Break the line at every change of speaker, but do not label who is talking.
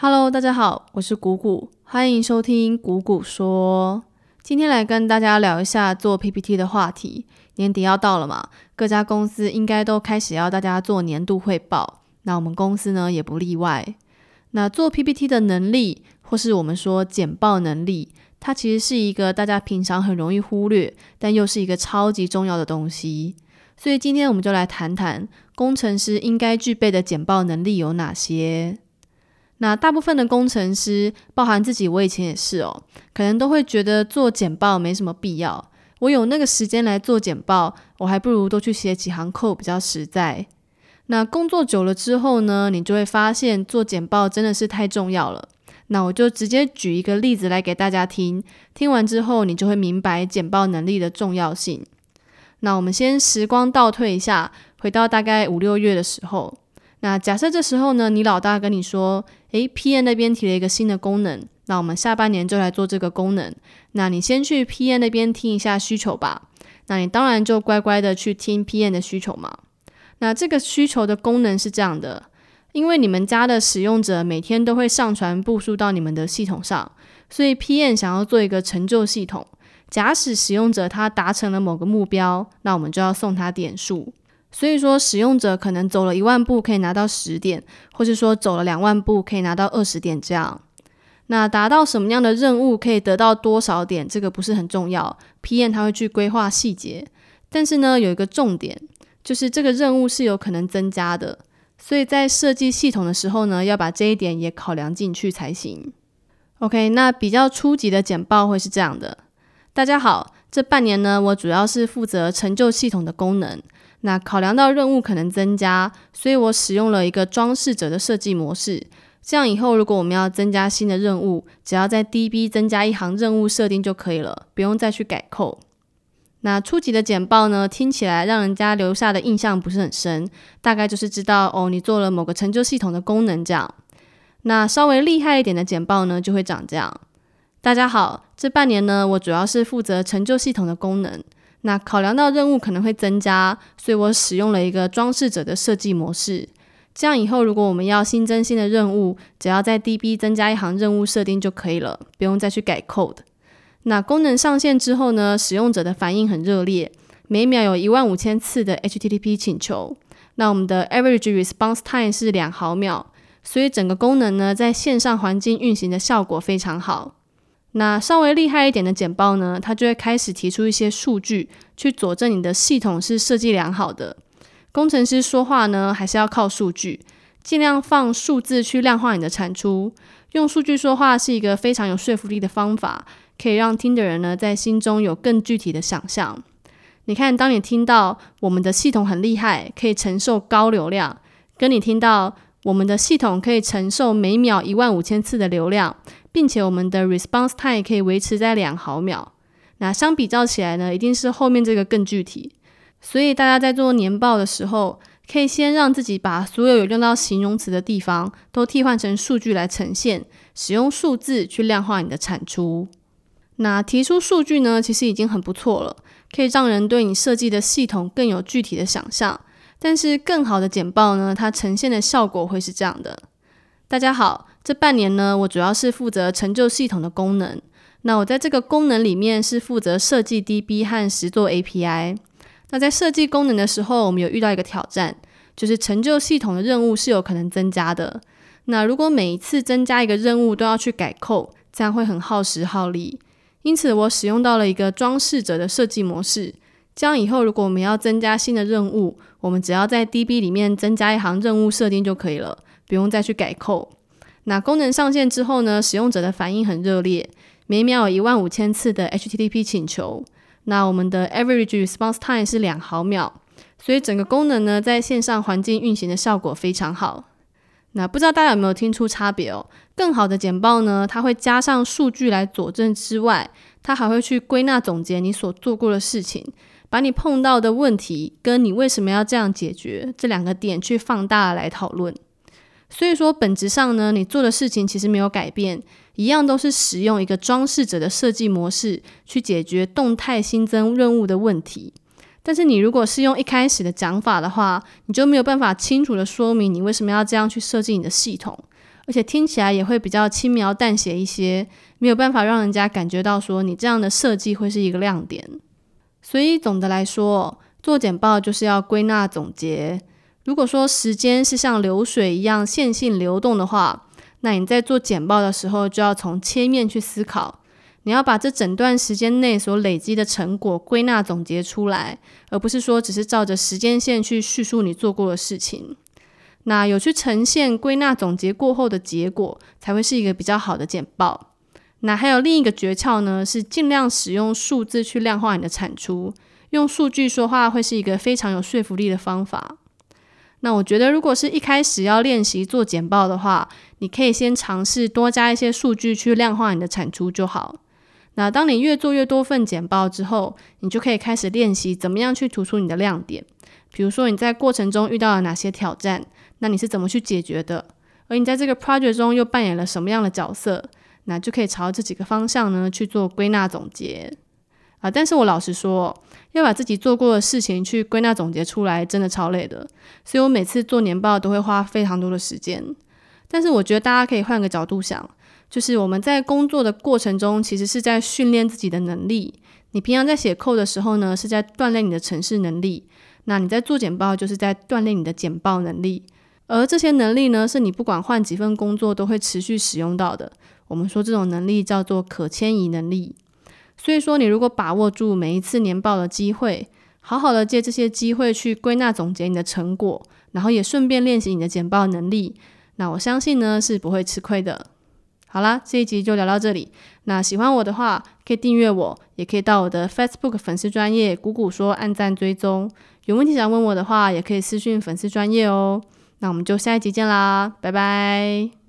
Hello，大家好，我是谷谷，欢迎收听谷谷说。今天来跟大家聊一下做 PPT 的话题。年底要到了嘛，各家公司应该都开始要大家做年度汇报，那我们公司呢也不例外。那做 PPT 的能力，或是我们说简报能力，它其实是一个大家平常很容易忽略，但又是一个超级重要的东西。所以今天我们就来谈谈工程师应该具备的简报能力有哪些。那大部分的工程师，包含自己，我以前也是哦，可能都会觉得做简报没什么必要。我有那个时间来做简报，我还不如多去写几行 code 比较实在。那工作久了之后呢，你就会发现做简报真的是太重要了。那我就直接举一个例子来给大家听，听完之后你就会明白简报能力的重要性。那我们先时光倒退一下，回到大概五六月的时候。那假设这时候呢，你老大跟你说，诶 p n 那边提了一个新的功能，那我们下半年就来做这个功能。那你先去 p n 那边听一下需求吧。那你当然就乖乖的去听 p n 的需求嘛。那这个需求的功能是这样的，因为你们家的使用者每天都会上传步数到你们的系统上，所以 p n 想要做一个成就系统。假使使用者他达成了某个目标，那我们就要送他点数。所以说，使用者可能走了一万步可以拿到十点，或是说走了两万步可以拿到二十点这样。那达到什么样的任务可以得到多少点，这个不是很重要，PM 他会去规划细节。但是呢，有一个重点，就是这个任务是有可能增加的，所以在设计系统的时候呢，要把这一点也考量进去才行。OK，那比较初级的简报会是这样的：大家好，这半年呢，我主要是负责成就系统的功能。那考量到任务可能增加，所以我使用了一个装饰者的设计模式。这样以后如果我们要增加新的任务，只要在 DB 增加一行任务设定就可以了，不用再去改扣。那初级的简报呢，听起来让人家留下的印象不是很深，大概就是知道哦，你做了某个成就系统的功能这样。那稍微厉害一点的简报呢，就会长这样。大家好，这半年呢，我主要是负责成就系统的功能。那考量到任务可能会增加，所以我使用了一个装饰者的设计模式。这样以后，如果我们要新增新的任务，只要在 DB 增加一行任务设定就可以了，不用再去改 code。那功能上线之后呢，使用者的反应很热烈，每秒有一万五千次的 HTTP 请求。那我们的 average response time 是两毫秒，所以整个功能呢，在线上环境运行的效果非常好。那稍微厉害一点的简报呢，它就会开始提出一些数据，去佐证你的系统是设计良好的。工程师说话呢，还是要靠数据，尽量放数字去量化你的产出。用数据说话是一个非常有说服力的方法，可以让听的人呢在心中有更具体的想象。你看，当你听到我们的系统很厉害，可以承受高流量，跟你听到我们的系统可以承受每秒一万五千次的流量。并且我们的 response time 可以维持在两毫秒。那相比较起来呢，一定是后面这个更具体。所以大家在做年报的时候，可以先让自己把所有有用到形容词的地方都替换成数据来呈现，使用数字去量化你的产出。那提出数据呢，其实已经很不错了，可以让人对你设计的系统更有具体的想象。但是更好的简报呢，它呈现的效果会是这样的。大家好，这半年呢，我主要是负责成就系统的功能。那我在这个功能里面是负责设计 DB 和实做 API。那在设计功能的时候，我们有遇到一个挑战，就是成就系统的任务是有可能增加的。那如果每一次增加一个任务都要去改扣，这样会很耗时耗力。因此，我使用到了一个装饰者的设计模式。这样以后，如果我们要增加新的任务，我们只要在 DB 里面增加一行任务设定就可以了。不用再去改扣。那功能上线之后呢？使用者的反应很热烈，每秒有一万五千次的 HTTP 请求。那我们的 average response time 是两毫秒，所以整个功能呢，在线上环境运行的效果非常好。那不知道大家有没有听出差别哦？更好的简报呢，它会加上数据来佐证之外，它还会去归纳总结你所做过的事情，把你碰到的问题跟你为什么要这样解决这两个点去放大来讨论。所以说，本质上呢，你做的事情其实没有改变，一样都是使用一个装饰者的设计模式去解决动态新增任务的问题。但是，你如果是用一开始的讲法的话，你就没有办法清楚的说明你为什么要这样去设计你的系统，而且听起来也会比较轻描淡写一些，没有办法让人家感觉到说你这样的设计会是一个亮点。所以总的来说，做简报就是要归纳总结。如果说时间是像流水一样线性流动的话，那你在做简报的时候就要从切面去思考，你要把这整段时间内所累积的成果归纳总结出来，而不是说只是照着时间线去叙述你做过的事情。那有去呈现归纳总结过后的结果，才会是一个比较好的简报。那还有另一个诀窍呢，是尽量使用数字去量化你的产出，用数据说话会是一个非常有说服力的方法。那我觉得，如果是一开始要练习做简报的话，你可以先尝试多加一些数据去量化你的产出就好。那当你越做越多份简报之后，你就可以开始练习怎么样去突出你的亮点。比如说你在过程中遇到了哪些挑战，那你是怎么去解决的？而你在这个 project 中又扮演了什么样的角色？那就可以朝这几个方向呢去做归纳总结啊。但是我老实说，要把自己做过的事情去归纳总结出来，真的超累的。所以我每次做年报都会花非常多的时间。但是我觉得大家可以换个角度想，就是我们在工作的过程中，其实是在训练自己的能力。你平常在写扣的时候呢，是在锻炼你的程式能力。那你在做简报，就是在锻炼你的简报能力，而这些能力呢，是你不管换几份工作都会持续使用到的。我们说这种能力叫做可迁移能力。所以说，你如果把握住每一次年报的机会，好好的借这些机会去归纳总结你的成果，然后也顺便练习你的简报能力，那我相信呢是不会吃亏的。好啦，这一集就聊到这里。那喜欢我的话，可以订阅我，也可以到我的 Facebook 粉丝专业谷谷说按赞追踪。有问题想问我的话，也可以私讯粉丝专业哦。那我们就下一集见啦，拜拜。